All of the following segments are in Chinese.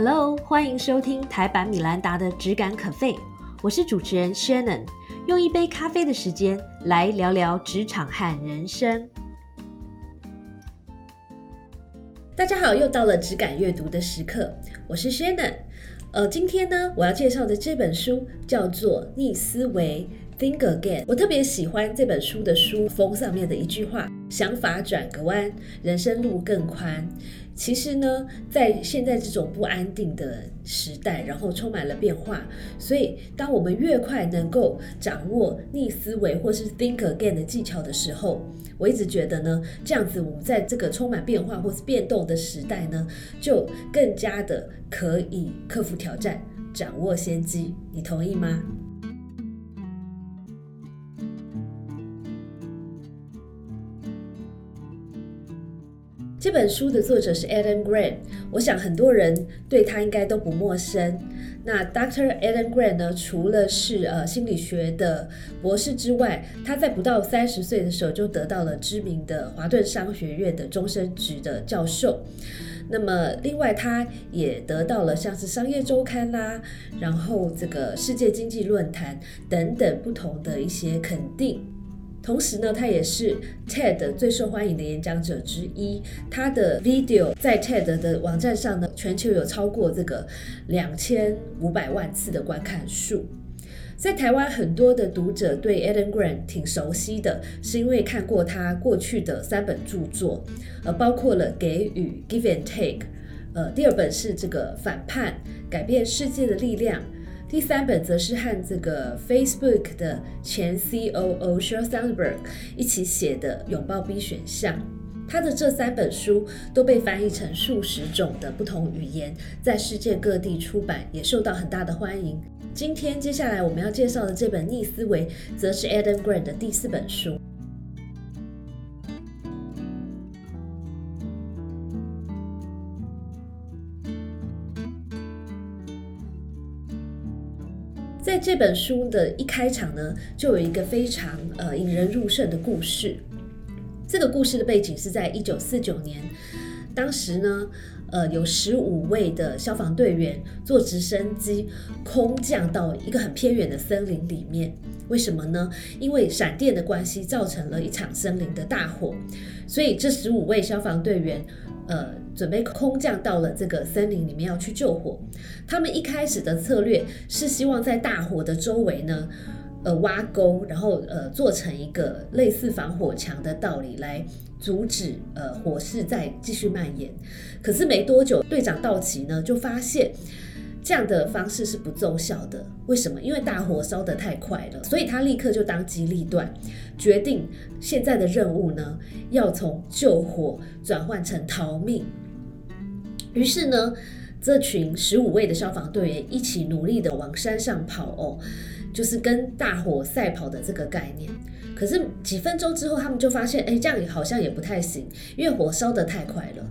Hello，欢迎收听台版米兰达的质感可废，我是主持人 Shannon，用一杯咖啡的时间来聊聊职场和人生。大家好，又到了质感阅读的时刻，我是 Shannon。呃，今天呢，我要介绍的这本书叫做《逆思维》。Think again，我特别喜欢这本书的书封上面的一句话：“想法转个弯，人生路更宽。”其实呢，在现在这种不安定的时代，然后充满了变化，所以当我们越快能够掌握逆思维或是 Think again 的技巧的时候，我一直觉得呢，这样子我们在这个充满变化或是变动的时代呢，就更加的可以克服挑战，掌握先机。你同意吗？这本书的作者是 Adam Grant，我想很多人对他应该都不陌生。那 Dr. Adam Grant 呢，除了是呃心理学的博士之外，他在不到三十岁的时候就得到了知名的华顿商学院的终身职的教授。那么另外，他也得到了像是商业周刊啦，然后这个世界经济论坛等等不同的一些肯定。同时呢，他也是 TED 最受欢迎的演讲者之一。他的 video 在 TED 的网站上呢，全球有超过这个两千五百万次的观看数。在台湾，很多的读者对 Adam Grant 挺熟悉的，是因为看过他过去的三本著作，呃，包括了《给予》（Give and Take），呃，第二本是这个《反叛：改变世界的力量》。第三本则是和这个 Facebook 的前 COO Sheryl Sandberg 一起写的《拥抱 B 选项》。他的这三本书都被翻译成数十种的不同语言，在世界各地出版，也受到很大的欢迎。今天接下来我们要介绍的这本《逆思维》，则是 Adam Grant 的第四本书。在这本书的一开场呢，就有一个非常呃引人入胜的故事。这个故事的背景是在一九四九年，当时呢，呃，有十五位的消防队员坐直升机空降到一个很偏远的森林里面。为什么呢？因为闪电的关系，造成了一场森林的大火。所以这十五位消防队员。呃，准备空降到了这个森林里面要去救火。他们一开始的策略是希望在大火的周围呢，呃，挖沟，然后呃，做成一个类似防火墙的道理来阻止呃火势再继续蔓延。可是没多久，队长道奇呢就发现。这样的方式是不奏效的，为什么？因为大火烧得太快了，所以他立刻就当机立断，决定现在的任务呢，要从救火转换成逃命。于是呢，这群十五位的消防队员一起努力的往山上跑哦，就是跟大火赛跑的这个概念。可是几分钟之后，他们就发现，哎，这样好像也不太行，因为火烧得太快了。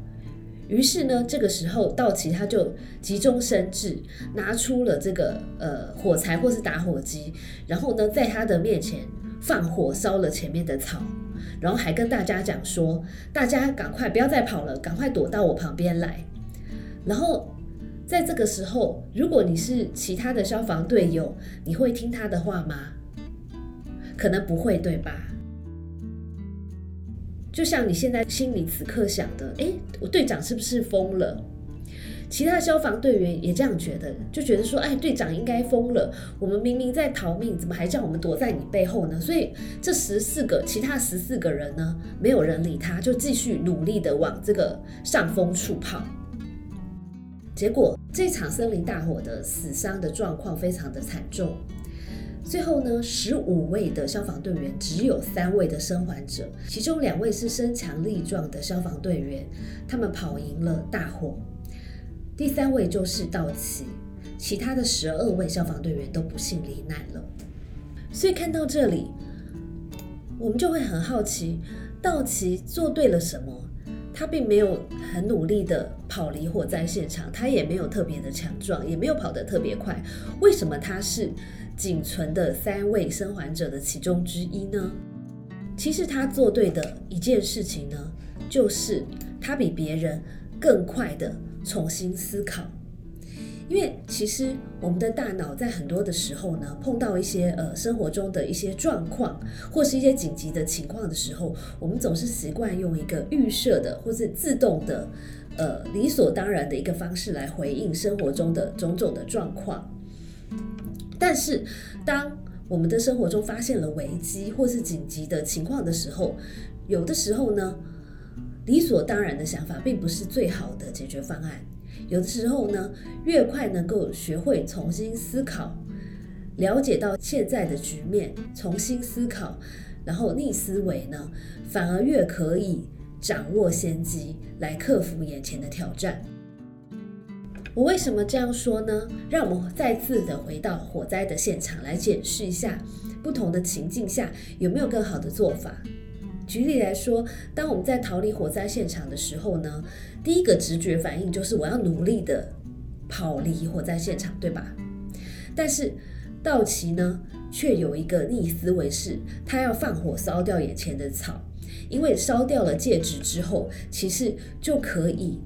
于是呢，这个时候道奇他就急中生智，拿出了这个呃火柴或是打火机，然后呢，在他的面前放火烧了前面的草，然后还跟大家讲说：“大家赶快不要再跑了，赶快躲到我旁边来。”然后在这个时候，如果你是其他的消防队友，你会听他的话吗？可能不会，对吧？就像你现在心里此刻想的，哎，我队长是不是疯了？其他消防队员也这样觉得，就觉得说，哎，队长应该疯了。我们明明在逃命，怎么还叫我们躲在你背后呢？所以这十四个其他十四个人呢，没有人理他，就继续努力的往这个上风处跑。结果这场森林大火的死伤的状况非常的惨重。最后呢，十五位的消防队员只有三位的生还者，其中两位是身强力壮的消防队员，他们跑赢了大火。第三位就是道奇，其他的十二位消防队员都不幸罹难了。所以看到这里，我们就会很好奇，道奇做对了什么？他并没有很努力的跑离火灾现场，他也没有特别的强壮，也没有跑得特别快。为什么他是仅存的三位生还者的其中之一呢？其实他做对的一件事情呢，就是他比别人更快的重新思考。因为其实我们的大脑在很多的时候呢，碰到一些呃生活中的一些状况，或是一些紧急的情况的时候，我们总是习惯用一个预设的或是自动的，呃理所当然的一个方式来回应生活中的种种的状况。但是当我们的生活中发现了危机或是紧急的情况的时候，有的时候呢，理所当然的想法并不是最好的解决方案。有的时候呢，越快能够学会重新思考，了解到现在的局面，重新思考，然后逆思维呢，反而越可以掌握先机，来克服眼前的挑战。我为什么这样说呢？让我们再次的回到火灾的现场来检视一下，不同的情境下有没有更好的做法。举例来说，当我们在逃离火灾现场的时候呢，第一个直觉反应就是我要努力的跑离火灾现场，对吧？但是道奇呢，却有一个逆思维，是他要放火烧掉眼前的草，因为烧掉了戒指之后，其实就可以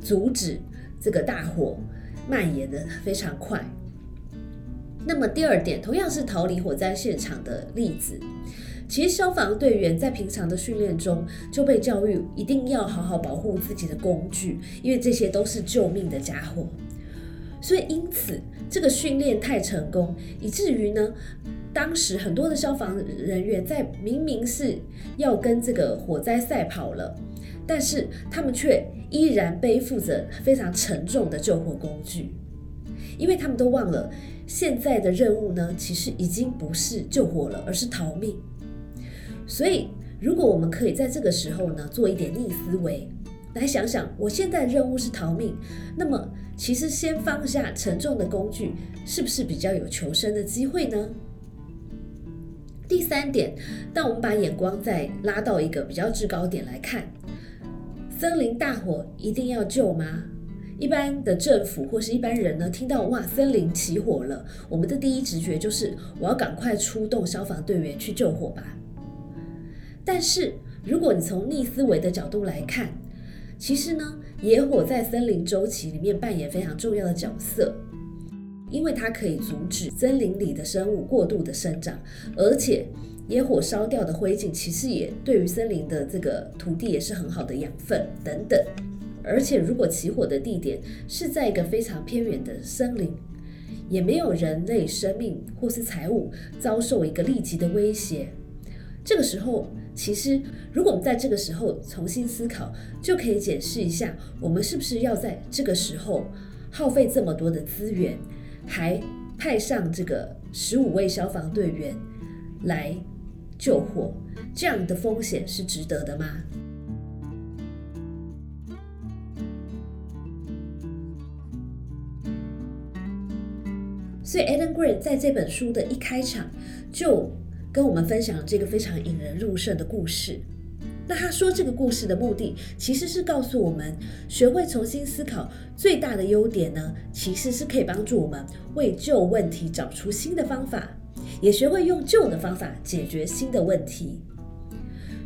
阻止这个大火蔓延的非常快。那么第二点，同样是逃离火灾现场的例子。其实消防队员在平常的训练中就被教育一定要好好保护自己的工具，因为这些都是救命的家伙。所以因此这个训练太成功，以至于呢，当时很多的消防人员在明明是要跟这个火灾赛跑了，但是他们却依然背负着非常沉重的救火工具，因为他们都忘了现在的任务呢，其实已经不是救火了，而是逃命。所以，如果我们可以在这个时候呢，做一点逆思维，来想想，我现在任务是逃命，那么其实先放下沉重的工具，是不是比较有求生的机会呢？第三点，当我们把眼光再拉到一个比较制高点来看，森林大火一定要救吗？一般的政府或是一般人呢，听到哇，森林起火了，我们的第一直觉就是我要赶快出动消防队员去救火吧。但是，如果你从逆思维的角度来看，其实呢，野火在森林周期里面扮演非常重要的角色，因为它可以阻止森林里的生物过度的生长，而且野火烧掉的灰烬其实也对于森林的这个土地也是很好的养分等等。而且，如果起火的地点是在一个非常偏远的森林，也没有人类生命或是财物遭受一个立即的威胁，这个时候。其实，如果我们在这个时候重新思考，就可以检视一下，我们是不是要在这个时候耗费这么多的资源，还派上这个十五位消防队员来救火，这样的风险是值得的吗？所以，Adam Grant 在这本书的一开场就。跟我们分享这个非常引人入胜的故事。那他说这个故事的目的，其实是告诉我们，学会重新思考最大的优点呢，其实是可以帮助我们为旧问题找出新的方法，也学会用旧的方法解决新的问题。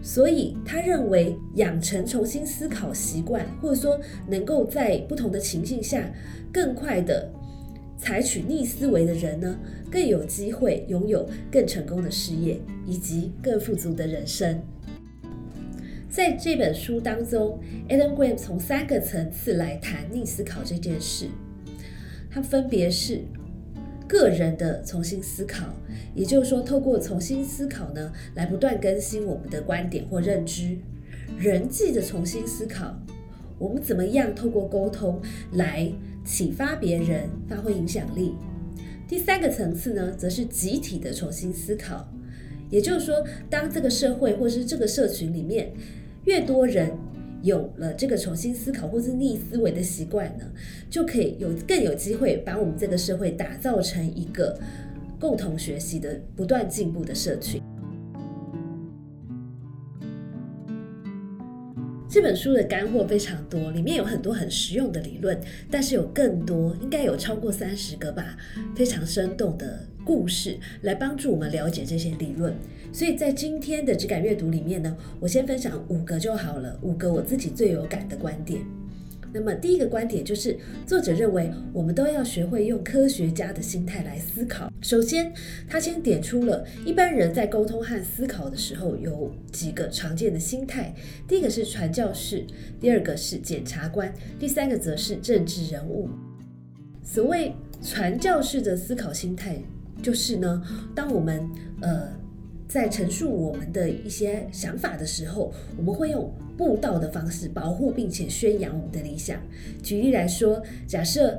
所以他认为，养成重新思考习惯，或者说能够在不同的情境下更快的。采取逆思维的人呢，更有机会拥有更成功的事业以及更富足的人生。在这本书当中，Adam Grant 从三个层次来谈逆思考这件事。它分别是个人的重新思考，也就是说，透过重新思考呢，来不断更新我们的观点或认知；人际的重新思考，我们怎么样透过沟通来。启发别人，发挥影响力。第三个层次呢，则是集体的重新思考。也就是说，当这个社会或是这个社群里面越多人有了这个重新思考或是逆思维的习惯呢，就可以有更有机会把我们这个社会打造成一个共同学习的、不断进步的社群。这本书的干货非常多，里面有很多很实用的理论，但是有更多，应该有超过三十个吧，非常生动的故事来帮助我们了解这些理论。所以在今天的质感阅读里面呢，我先分享五个就好了，五个我自己最有感的观点。那么第一个观点就是，作者认为我们都要学会用科学家的心态来思考。首先，他先点出了一般人在沟通和思考的时候有几个常见的心态。第一个是传教士，第二个是检察官，第三个则是政治人物。所谓传教士的思考心态，就是呢，当我们呃。在陈述我们的一些想法的时候，我们会用布道的方式保护并且宣扬我们的理想。举例来说，假设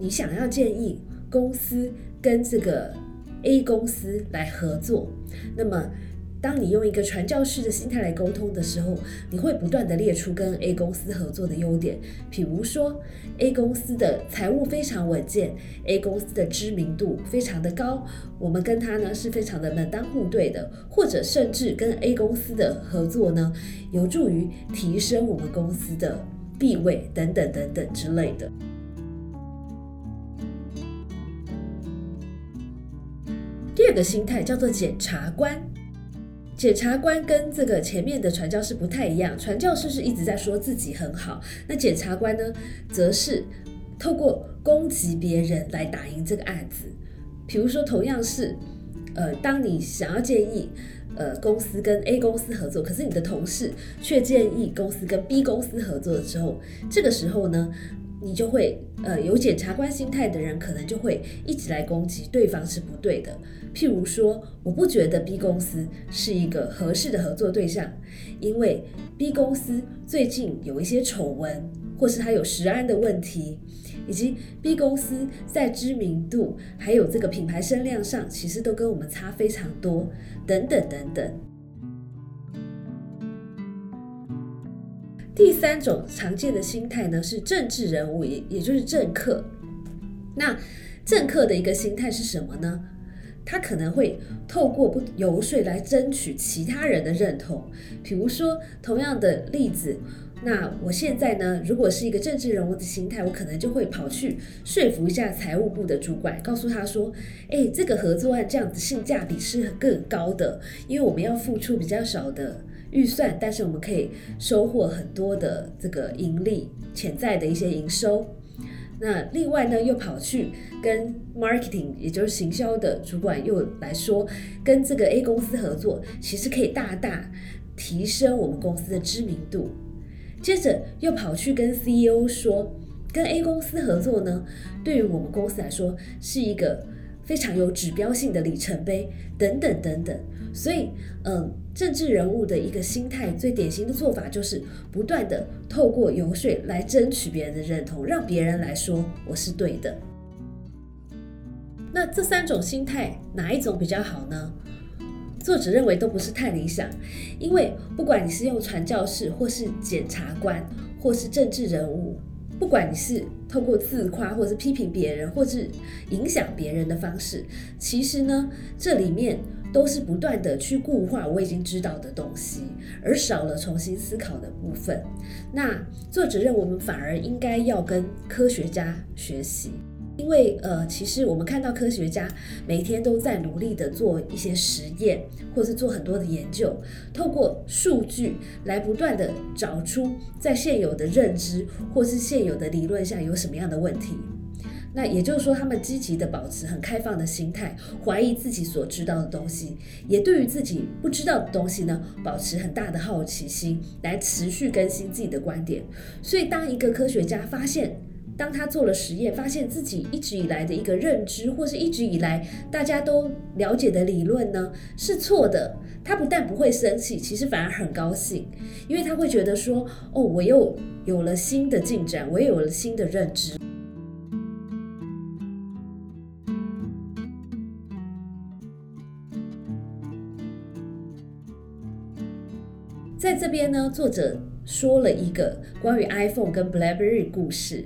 你想要建议公司跟这个 A 公司来合作，那么。当你用一个传教士的心态来沟通的时候，你会不断的列出跟 A 公司合作的优点，比如说 A 公司的财务非常稳健，A 公司的知名度非常的高，我们跟他呢是非常的门当户对的，或者甚至跟 A 公司的合作呢，有助于提升我们公司的地位等等等等之类的。第二个心态叫做检察官。检察官跟这个前面的传教士不太一样，传教士是一直在说自己很好，那检察官呢，则是透过攻击别人来打赢这个案子。比如说，同样是，呃，当你想要建议，呃，公司跟 A 公司合作，可是你的同事却建议公司跟 B 公司合作的时候，这个时候呢？你就会，呃，有检察官心态的人，可能就会一直来攻击对方是不对的。譬如说，我不觉得 B 公司是一个合适的合作对象，因为 B 公司最近有一些丑闻，或是它有食安的问题，以及 B 公司在知名度还有这个品牌声量上，其实都跟我们差非常多，等等等等。第三种常见的心态呢，是政治人物，也也就是政客。那政客的一个心态是什么呢？他可能会透过不游说来争取其他人的认同。比如说，同样的例子，那我现在呢，如果是一个政治人物的心态，我可能就会跑去说服一下财务部的主管，告诉他说：“哎，这个合作案这样子性价比是更高的，因为我们要付出比较少的。”预算，但是我们可以收获很多的这个盈利，潜在的一些营收。那另外呢，又跑去跟 marketing，也就是行销的主管又来说，跟这个 A 公司合作，其实可以大大提升我们公司的知名度。接着又跑去跟 CEO 说，跟 A 公司合作呢，对于我们公司来说是一个非常有指标性的里程碑，等等等等。所以，嗯。政治人物的一个心态，最典型的做法就是不断的透过游说来争取别人的认同，让别人来说我是对的。那这三种心态哪一种比较好呢？作者认为都不是太理想，因为不管你是用传教士，或是检察官，或是政治人物，不管你是透过自夸，或是批评别人，或是影响别人的方式，其实呢，这里面。都是不断的去固化我已经知道的东西，而少了重新思考的部分。那作者认为我们反而应该要跟科学家学习，因为呃，其实我们看到科学家每天都在努力的做一些实验，或是做很多的研究，透过数据来不断的找出在现有的认知或是现有的理论下有什么样的问题。那也就是说，他们积极的保持很开放的心态，怀疑自己所知道的东西，也对于自己不知道的东西呢，保持很大的好奇心，来持续更新自己的观点。所以，当一个科学家发现，当他做了实验，发现自己一直以来的一个认知，或是一直以来大家都了解的理论呢是错的，他不但不会生气，其实反而很高兴，因为他会觉得说，哦，我又有了新的进展，我也有了新的认知。在这边呢，作者说了一个关于 iPhone 跟 BlackBerry 故事。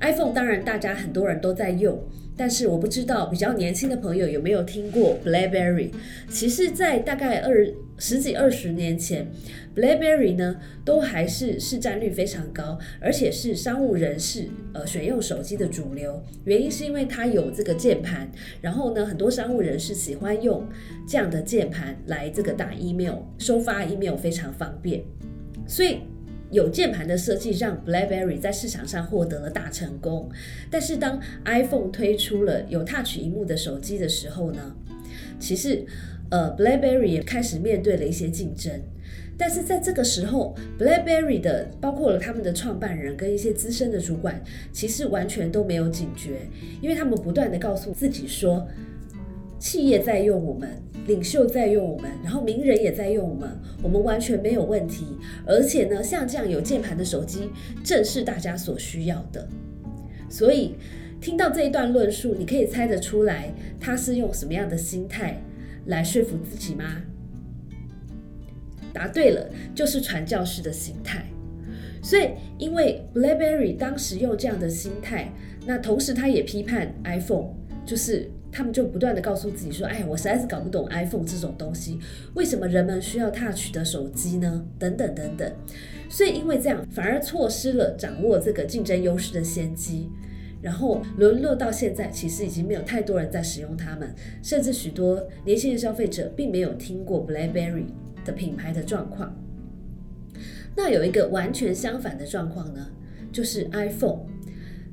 iPhone 当然大家很多人都在用，但是我不知道比较年轻的朋友有没有听过 BlackBerry。其实，在大概二十几二十年前，BlackBerry 呢都还是市占率非常高，而且是商务人士呃选用手机的主流。原因是因为它有这个键盘，然后呢很多商务人士喜欢用这样的键盘来这个打 email、收发 email 非常方便，所以。有键盘的设计让 BlackBerry 在市场上获得了大成功。但是当 iPhone 推出了有 Touch 荧幕的手机的时候呢，其实呃 BlackBerry 也开始面对了一些竞争。但是在这个时候，BlackBerry 的包括了他们的创办人跟一些资深的主管，其实完全都没有警觉，因为他们不断的告诉自己说，企业在用我们，领袖在用我们，然后名人也在用我们，我们完全没有问题。而且呢，像这样有键盘的手机，正是大家所需要的。所以听到这一段论述，你可以猜得出来，他是用什么样的心态来说服自己吗？答对了，就是传教士的心态。所以，因为 BlackBerry 当时用这样的心态，那同时他也批判 iPhone，就是他们就不断的告诉自己说：“哎，我实在是搞不懂 iPhone 这种东西，为什么人们需要 Touch 的手机呢？等等等等。”所以，因为这样，反而错失了掌握这个竞争优势的先机，然后沦落到现在，其实已经没有太多人在使用它们，甚至许多年轻的消费者并没有听过 BlackBerry。的品牌的状况，那有一个完全相反的状况呢，就是 iPhone。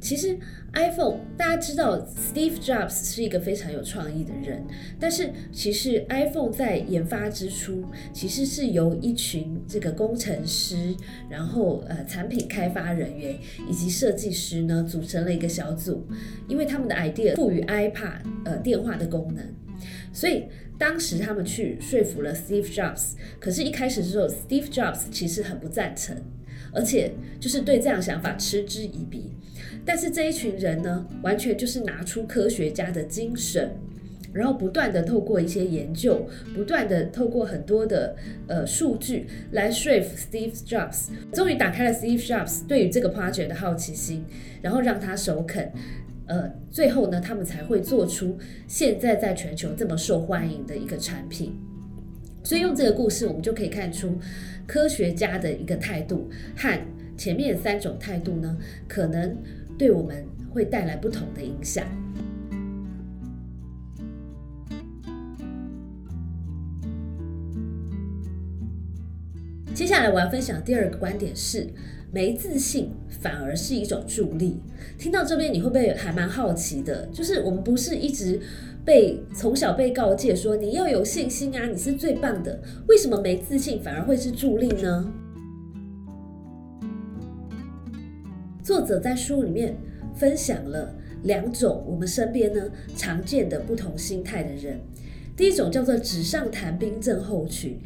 其实 iPhone 大家知道，Steve Jobs 是一个非常有创意的人，但是其实 iPhone 在研发之初，其实是由一群这个工程师，然后呃产品开发人员以及设计师呢组成了一个小组，因为他们的 idea 赋予 iPad 呃电话的功能，所以。当时他们去说服了 Steve Jobs，可是，一开始的时候，Steve Jobs 其实很不赞成，而且就是对这样想法嗤之以鼻。但是这一群人呢，完全就是拿出科学家的精神，然后不断的透过一些研究，不断的透过很多的呃数据来说服 Steve Jobs，终于打开了 Steve Jobs 对于这个 project 的好奇心，然后让他首肯。呃，最后呢，他们才会做出现在在全球这么受欢迎的一个产品。所以用这个故事，我们就可以看出科学家的一个态度和前面三种态度呢，可能对我们会带来不同的影响。接下来我要分享第二个观点是。没自信反而是一种助力。听到这边，你会不会还蛮好奇的？就是我们不是一直被从小被告诫说你要有信心啊，你是最棒的。为什么没自信反而会是助力呢？作者在书里面分享了两种我们身边呢常见的不同心态的人。第一种叫做纸上谈兵症候群。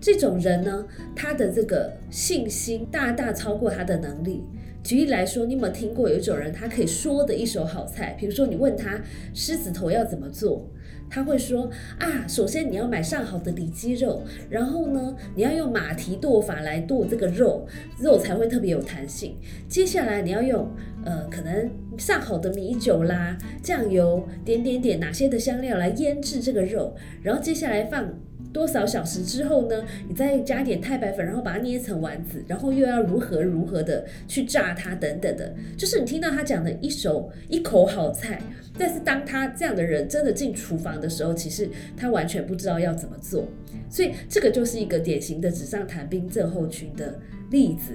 这种人呢，他的这个信心大大超过他的能力。举例来说，你有没有听过有一种人，他可以说的一手好菜？比如说，你问他狮子头要怎么做，他会说啊，首先你要买上好的里脊肉，然后呢，你要用马蹄剁法来剁这个肉，肉才会特别有弹性。接下来你要用呃，可能上好的米酒啦、酱油、点点点哪些的香料来腌制这个肉，然后接下来放。多少小时之后呢？你再加点太白粉，然后把它捏成丸子，然后又要如何如何的去炸它等等的，就是你听到他讲的一手一口好菜，但是当他这样的人真的进厨房的时候，其实他完全不知道要怎么做，所以这个就是一个典型的纸上谈兵症候群的例子。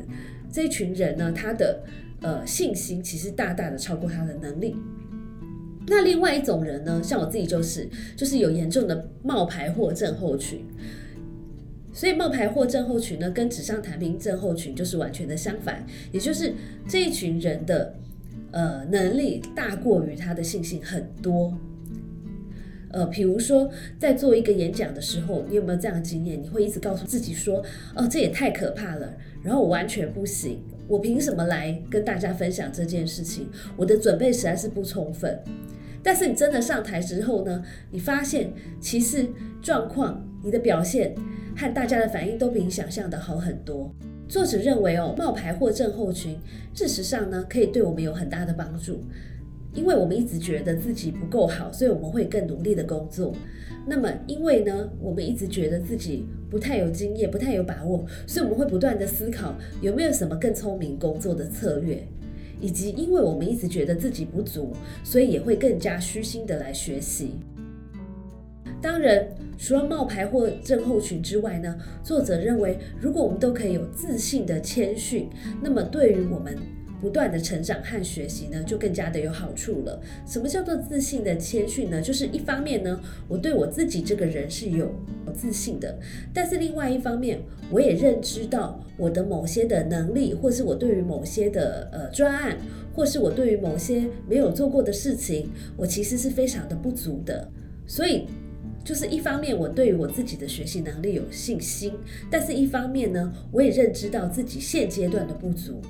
这一群人呢，他的呃信心其实大大的超过他的能力。那另外一种人呢，像我自己就是，就是有严重的冒牌货症候群。所以冒牌货症候群呢，跟纸上谈兵症候群就是完全的相反，也就是这一群人的呃能力大过于他的信心很多。呃，比如说在做一个演讲的时候，你有没有这样的经验？你会一直告诉自己说：“哦，这也太可怕了，然后我完全不行，我凭什么来跟大家分享这件事情？我的准备实在是不充分。”但是你真的上台之后呢？你发现其实状况、你的表现和大家的反应都比你想象的好很多。作者认为哦，冒牌或症候群，事实上呢，可以对我们有很大的帮助，因为我们一直觉得自己不够好，所以我们会更努力的工作。那么，因为呢，我们一直觉得自己不太有经验、不太有把握，所以我们会不断的思考有没有什么更聪明工作的策略。以及，因为我们一直觉得自己不足，所以也会更加虚心的来学习。当然，除了冒牌或症候群之外呢，作者认为，如果我们都可以有自信的谦逊，那么对于我们。不断的成长和学习呢，就更加的有好处了。什么叫做自信的谦逊呢？就是一方面呢，我对我自己这个人是有自信的，但是另外一方面，我也认知到我的某些的能力，或是我对于某些的呃专案，或是我对于某些没有做过的事情，我其实是非常的不足的。所以，就是一方面我对于我自己的学习能力有信心，但是一方面呢，我也认知到自己现阶段的不足。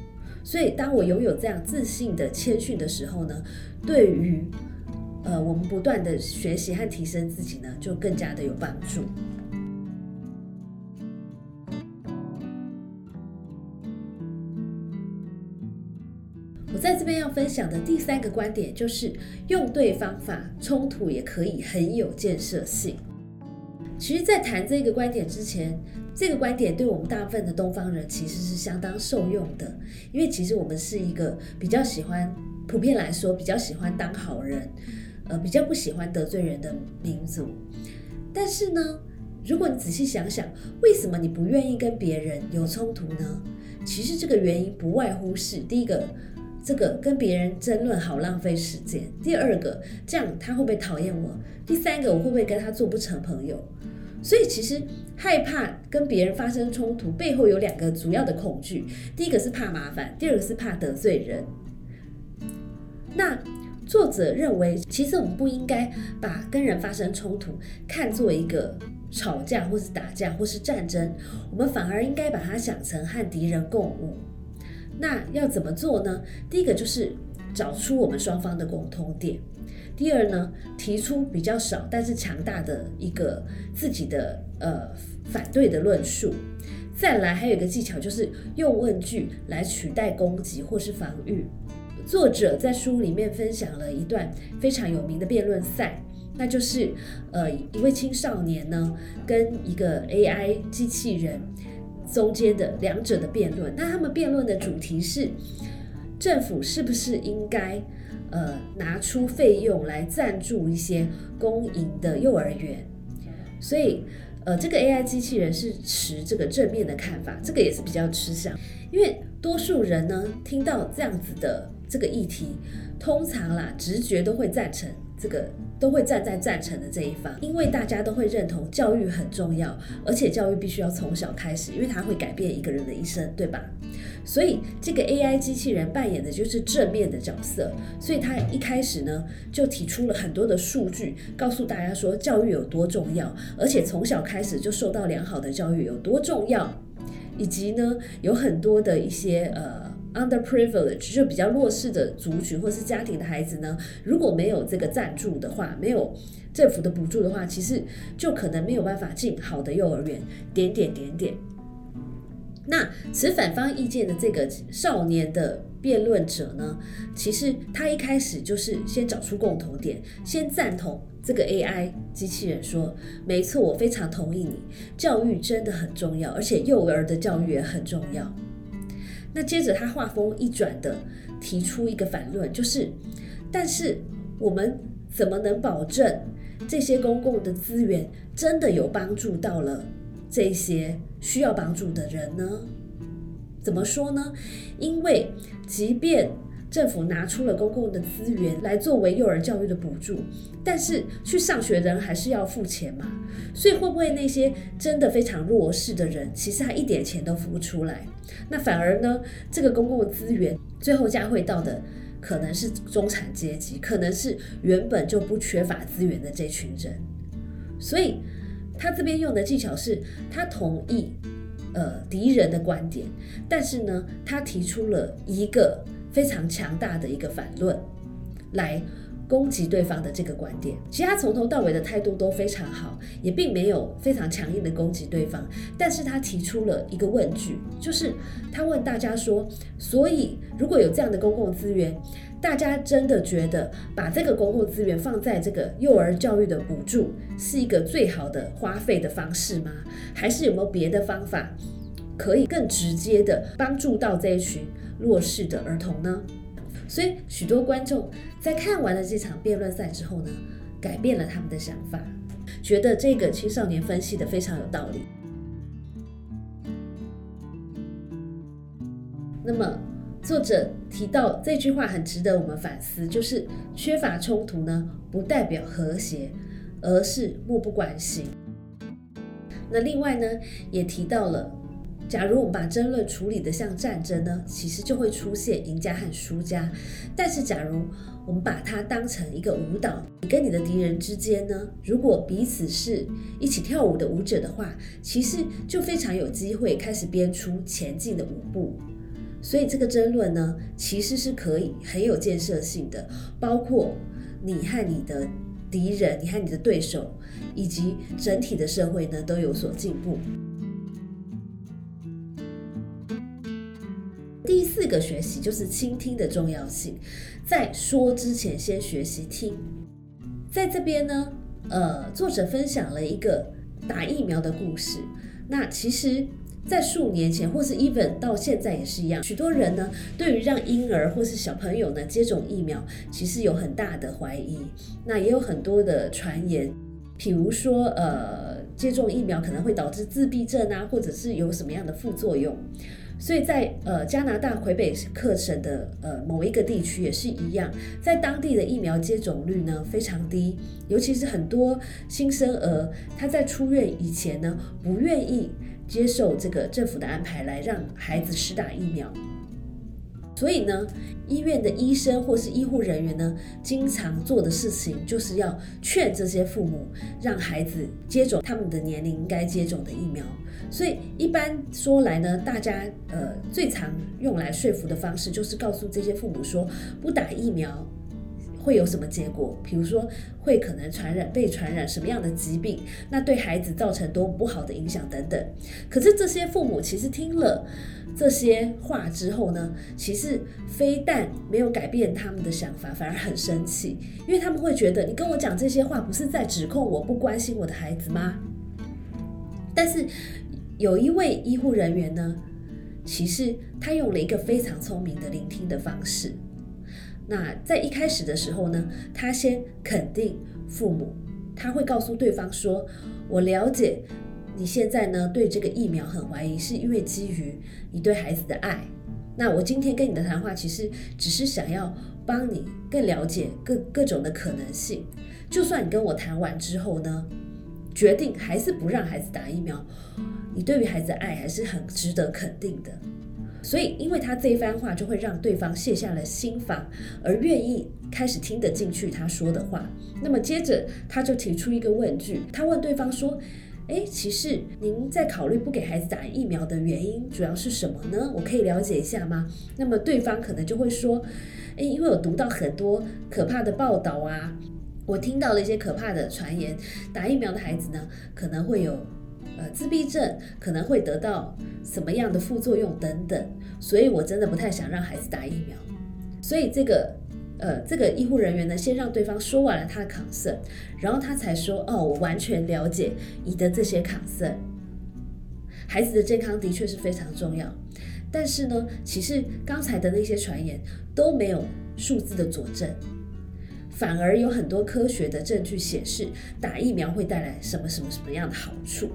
所以，当我拥有这样自信的谦逊的时候呢，对于呃我们不断的学习和提升自己呢，就更加的有帮助。我在这边要分享的第三个观点就是，用对方法，冲突也可以很有建设性。其实，在谈这个观点之前，这个观点对我们大部分的东方人其实是相当受用的，因为其实我们是一个比较喜欢，普遍来说比较喜欢当好人，呃，比较不喜欢得罪人的民族。但是呢，如果你仔细想想，为什么你不愿意跟别人有冲突呢？其实这个原因不外乎是：第一个，这个跟别人争论好浪费时间；第二个，这样他会不会讨厌我；第三个，我会不会跟他做不成朋友？所以其实害怕跟别人发生冲突，背后有两个主要的恐惧。第一个是怕麻烦，第二个是怕得罪人。那作者认为，其实我们不应该把跟人发生冲突看作一个吵架，或是打架，或是战争，我们反而应该把它想成和敌人共舞。那要怎么做呢？第一个就是找出我们双方的共通点。第二呢，提出比较少但是强大的一个自己的呃反对的论述。再来还有一个技巧，就是用问句来取代攻击或是防御。作者在书里面分享了一段非常有名的辩论赛，那就是呃一位青少年呢跟一个 AI 机器人中间的两者的辩论。那他们辩论的主题是政府是不是应该。呃，拿出费用来赞助一些公营的幼儿园，所以呃，这个 AI 机器人是持这个正面的看法，这个也是比较吃香，因为多数人呢听到这样子的这个议题，通常啦直觉都会赞成这个。都会站在赞成的这一方，因为大家都会认同教育很重要，而且教育必须要从小开始，因为它会改变一个人的一生，对吧？所以这个 AI 机器人扮演的就是正面的角色，所以他一开始呢就提出了很多的数据，告诉大家说教育有多重要，而且从小开始就受到良好的教育有多重要，以及呢有很多的一些呃。Underprivileged 就比较弱势的族群或是家庭的孩子呢，如果没有这个赞助的话，没有政府的补助的话，其实就可能没有办法进好的幼儿园。点点点点。那持反方意见的这个少年的辩论者呢，其实他一开始就是先找出共同点，先赞同这个 AI 机器人说：“没错，我非常同意你，教育真的很重要，而且幼儿的教育也很重要。”那接着他话锋一转的提出一个反论，就是，但是我们怎么能保证这些公共的资源真的有帮助到了这些需要帮助的人呢？怎么说呢？因为即便政府拿出了公共的资源来作为幼儿教育的补助，但是去上学的人还是要付钱嘛。所以会不会那些真的非常弱势的人，其实他一点钱都付不出来？那反而呢，这个公共资源最后加会到的可能是中产阶级，可能是原本就不缺乏资源的这群人。所以他这边用的技巧是，他同意呃敌人的观点，但是呢，他提出了一个。非常强大的一个反论，来攻击对方的这个观点。其他从头到尾的态度都非常好，也并没有非常强硬的攻击对方。但是他提出了一个问句，就是他问大家说：，所以如果有这样的公共资源，大家真的觉得把这个公共资源放在这个幼儿教育的补助是一个最好的花费的方式吗？还是有没有别的方法可以更直接的帮助到这一群？弱势的儿童呢？所以许多观众在看完了这场辩论赛之后呢，改变了他们的想法。觉得这个青少年分析的非常有道理。那么作者提到这句话很值得我们反思，就是缺乏冲突呢，不代表和谐，而是漠不关心。那另外呢，也提到了。假如我们把争论处理的像战争呢，其实就会出现赢家和输家。但是，假如我们把它当成一个舞蹈，你跟你的敌人之间呢，如果彼此是一起跳舞的舞者的话，其实就非常有机会开始编出前进的舞步。所以，这个争论呢，其实是可以很有建设性的，包括你和你的敌人，你和你的对手，以及整体的社会呢，都有所进步。第四个学习就是倾听的重要性，在说之前先学习听。在这边呢，呃，作者分享了一个打疫苗的故事。那其实，在数年前，或是 even 到现在也是一样，许多人呢，对于让婴儿或是小朋友呢接种疫苗，其实有很大的怀疑。那也有很多的传言，譬如说，呃，接种疫苗可能会导致自闭症啊，或者是有什么样的副作用。所以在呃加拿大魁北克省的呃某一个地区也是一样，在当地的疫苗接种率呢非常低，尤其是很多新生儿他在出院以前呢不愿意接受这个政府的安排来让孩子施打疫苗。所以呢，医院的医生或是医护人员呢，经常做的事情就是要劝这些父母让孩子接种他们的年龄该接种的疫苗。所以一般说来呢，大家呃最常用来说服的方式就是告诉这些父母说，不打疫苗。会有什么结果？比如说，会可能传染、被传染什么样的疾病？那对孩子造成多不好的影响等等。可是这些父母其实听了这些话之后呢，其实非但没有改变他们的想法，反而很生气，因为他们会觉得你跟我讲这些话，不是在指控我不关心我的孩子吗？但是有一位医护人员呢，其实他用了一个非常聪明的聆听的方式。那在一开始的时候呢，他先肯定父母，他会告诉对方说：“我了解你现在呢对这个疫苗很怀疑，是因为基于你对孩子的爱。那我今天跟你的谈话，其实只是想要帮你更了解各各种的可能性。就算你跟我谈完之后呢，决定还是不让孩子打疫苗，你对于孩子的爱还是很值得肯定的。”所以，因为他这一番话，就会让对方卸下了心防，而愿意开始听得进去他说的话。那么接着，他就提出一个问句，他问对方说：“诶，其实您在考虑不给孩子打疫苗的原因主要是什么呢？我可以了解一下吗？”那么对方可能就会说：“诶，因为我读到很多可怕的报道啊，我听到了一些可怕的传言，打疫苗的孩子呢，可能会有。”呃，自闭症可能会得到什么样的副作用等等，所以我真的不太想让孩子打疫苗。所以这个呃，这个医护人员呢，先让对方说完了他的 concern，然后他才说：“哦，我完全了解你的这些 concern。孩子的健康的确是非常重要，但是呢，其实刚才的那些传言都没有数字的佐证，反而有很多科学的证据显示打疫苗会带来什么什么什么样的好处。”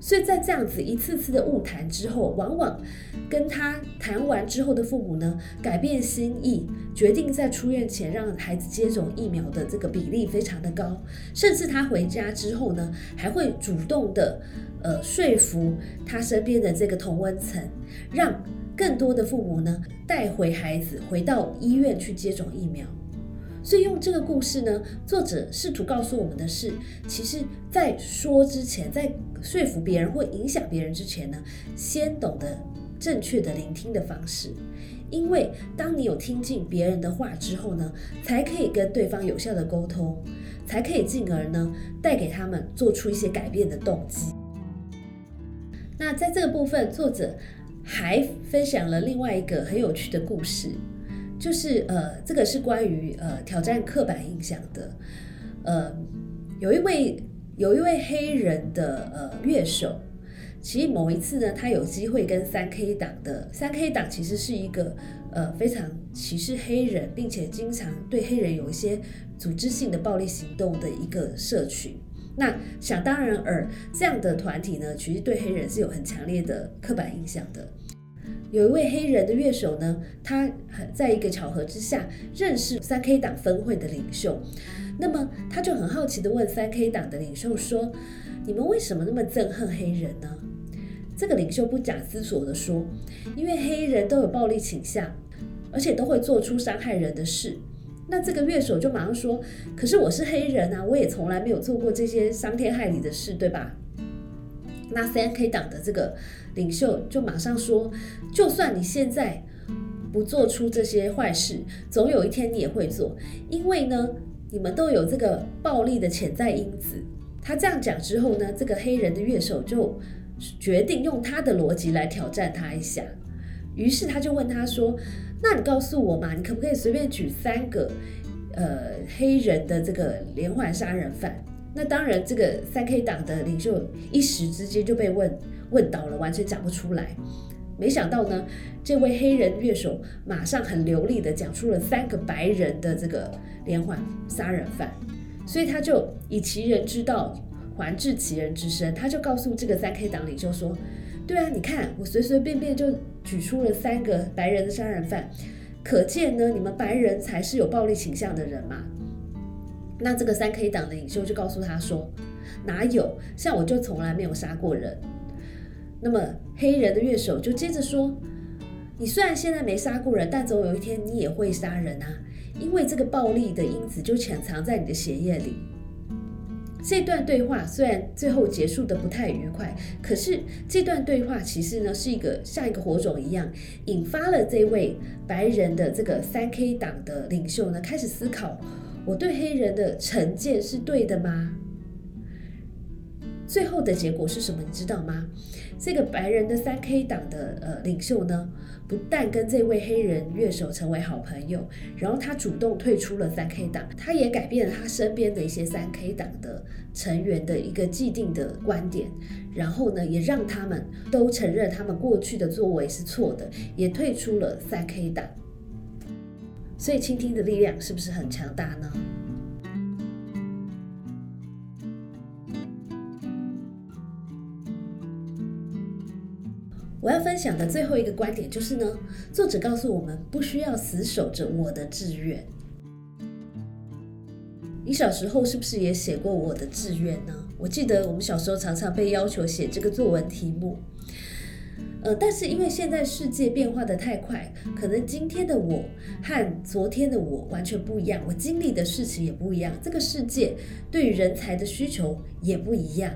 所以在这样子一次次的误谈之后，往往跟他谈完之后的父母呢，改变心意，决定在出院前让孩子接种疫苗的这个比例非常的高，甚至他回家之后呢，还会主动的呃说服他身边的这个同温层，让更多的父母呢带回孩子回到医院去接种疫苗。所以用这个故事呢，作者试图告诉我们的是，其实在说之前，在说服别人或影响别人之前呢，先懂得正确的聆听的方式，因为当你有听进别人的话之后呢，才可以跟对方有效的沟通，才可以进而呢带给他们做出一些改变的动机。那在这个部分，作者还分享了另外一个很有趣的故事，就是呃，这个是关于呃挑战刻板印象的，呃，有一位。有一位黑人的呃乐手，其实某一次呢，他有机会跟三 K 党的三 K 党其实是一个呃非常歧视黑人，并且经常对黑人有一些组织性的暴力行动的一个社群。那想当然尔，这样的团体呢，其实对黑人是有很强烈的刻板印象的。有一位黑人的乐手呢，他在一个巧合之下认识三 K 党分会的领袖，那么他就很好奇的问三 K 党的领袖说：“你们为什么那么憎恨黑人呢？”这个领袖不假思索的说：“因为黑人都有暴力倾向，而且都会做出伤害人的事。”那这个乐手就马上说：“可是我是黑人啊，我也从来没有做过这些伤天害理的事，对吧？”那三 K 党的这个领袖就马上说：“就算你现在不做出这些坏事，总有一天你也会做，因为呢，你们都有这个暴力的潜在因子。”他这样讲之后呢，这个黑人的乐手就决定用他的逻辑来挑战他一下。于是他就问他说：“那你告诉我嘛，你可不可以随便举三个呃黑人的这个连环杀人犯？”那当然，这个三 K 党的领袖一时之间就被问问倒了，完全讲不出来。没想到呢，这位黑人乐手马上很流利的讲出了三个白人的这个连环杀人犯，所以他就以其人之道还治其人之身，他就告诉这个三 K 党领袖说：“对啊，你看我随随便便就举出了三个白人的杀人犯，可见呢，你们白人才是有暴力倾向的人嘛。”那这个三 K 党的领袖就告诉他说：“哪有？像我就从来没有杀过人。”那么黑人的乐手就接着说：“你虽然现在没杀过人，但总有一天你也会杀人啊！因为这个暴力的因子就潜藏在你的血液里。”这段对话虽然最后结束的不太愉快，可是这段对话其实呢是一个像一个火种一样，引发了这位白人的这个三 K 党的领袖呢开始思考。我对黑人的成见是对的吗？最后的结果是什么？你知道吗？这个白人的三 K 党的呃领袖呢，不但跟这位黑人乐手成为好朋友，然后他主动退出了三 K 党，他也改变了他身边的一些三 K 党的成员的一个既定的观点，然后呢，也让他们都承认他们过去的作为是错的，也退出了三 K 党。所以，倾听的力量是不是很强大呢？我要分享的最后一个观点就是呢，作者告诉我们，不需要死守着我的志愿。你小时候是不是也写过我的志愿呢？我记得我们小时候常常被要求写这个作文题目。呃，但是因为现在世界变化的太快，可能今天的我和昨天的我完全不一样，我经历的事情也不一样，这个世界对于人才的需求也不一样。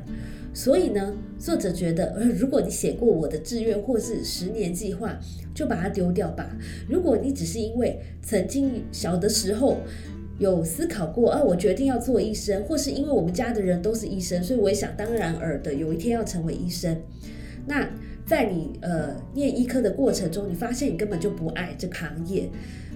所以呢，作者觉得，呃，如果你写过我的志愿或是十年计划，就把它丢掉吧。如果你只是因为曾经小的时候有思考过，啊，我决定要做医生，或是因为我们家的人都是医生，所以我也想当然尔的有一天要成为医生，那。在你呃念医科的过程中，你发现你根本就不爱这个行业，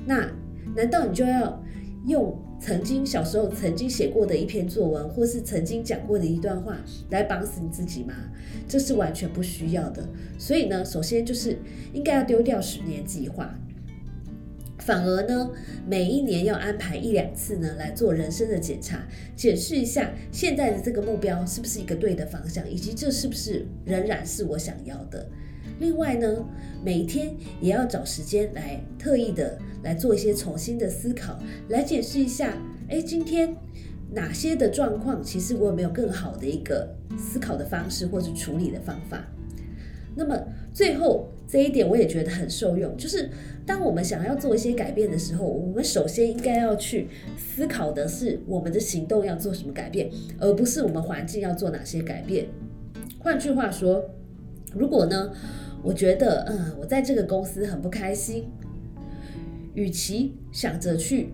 那难道你就要用曾经小时候曾经写过的一篇作文，或是曾经讲过的一段话来绑死你自己吗？这是完全不需要的。所以呢，首先就是应该要丢掉十年计划。反而呢，每一年要安排一两次呢来做人生的检查，检视一下现在的这个目标是不是一个对的方向，以及这是不是仍然是我想要的。另外呢，每一天也要找时间来特意的来做一些重新的思考，来解释一下，哎，今天哪些的状况，其实我有没有更好的一个思考的方式或者处理的方法。那么最后这一点我也觉得很受用，就是当我们想要做一些改变的时候，我们首先应该要去思考的是我们的行动要做什么改变，而不是我们环境要做哪些改变。换句话说，如果呢，我觉得嗯，我在这个公司很不开心，与其想着去。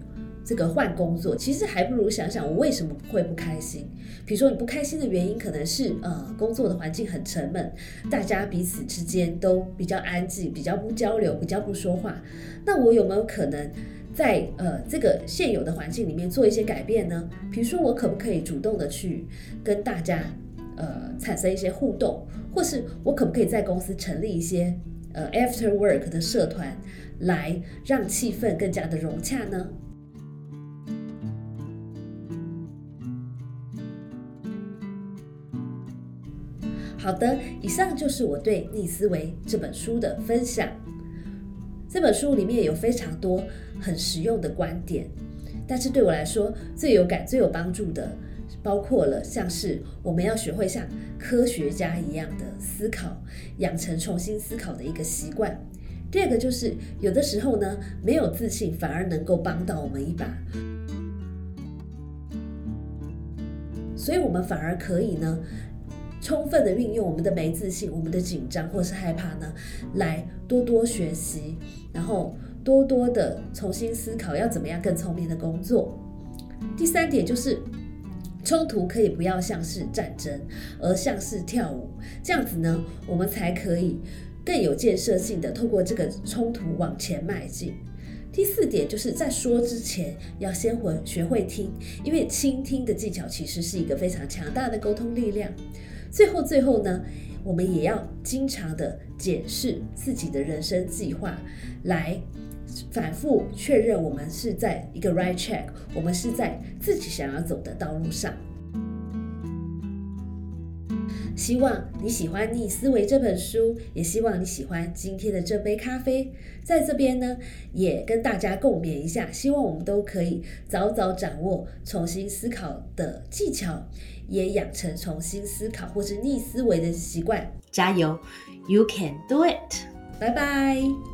这个换工作，其实还不如想想我为什么会不开心。比如说，你不开心的原因可能是呃，工作的环境很沉闷，大家彼此之间都比较安静，比较不交流，比较不说话。那我有没有可能在呃这个现有的环境里面做一些改变呢？比如说，我可不可以主动的去跟大家呃产生一些互动，或是我可不可以在公司成立一些呃 after work 的社团，来让气氛更加的融洽呢？好的，以上就是我对逆思维这本书的分享。这本书里面有非常多很实用的观点，但是对我来说最有感、最有帮助的，包括了像是我们要学会像科学家一样的思考，养成重新思考的一个习惯。第二个就是有的时候呢，没有自信反而能够帮到我们一把，所以我们反而可以呢。充分的运用我们的没自信、我们的紧张或是害怕呢，来多多学习，然后多多的重新思考要怎么样更聪明的工作。第三点就是冲突可以不要像是战争，而像是跳舞，这样子呢，我们才可以更有建设性的透过这个冲突往前迈进。第四点就是在说之前要先会学会听，因为倾听的技巧其实是一个非常强大的沟通力量。最后，最后呢，我们也要经常的检视自己的人生计划，来反复确认我们是在一个 right track，我们是在自己想要走的道路上。希望你喜欢《逆思维》这本书，也希望你喜欢今天的这杯咖啡。在这边呢，也跟大家共勉一下，希望我们都可以早早掌握重新思考的技巧，也养成重新思考或是逆思维的习惯。加油，You can do it！拜拜。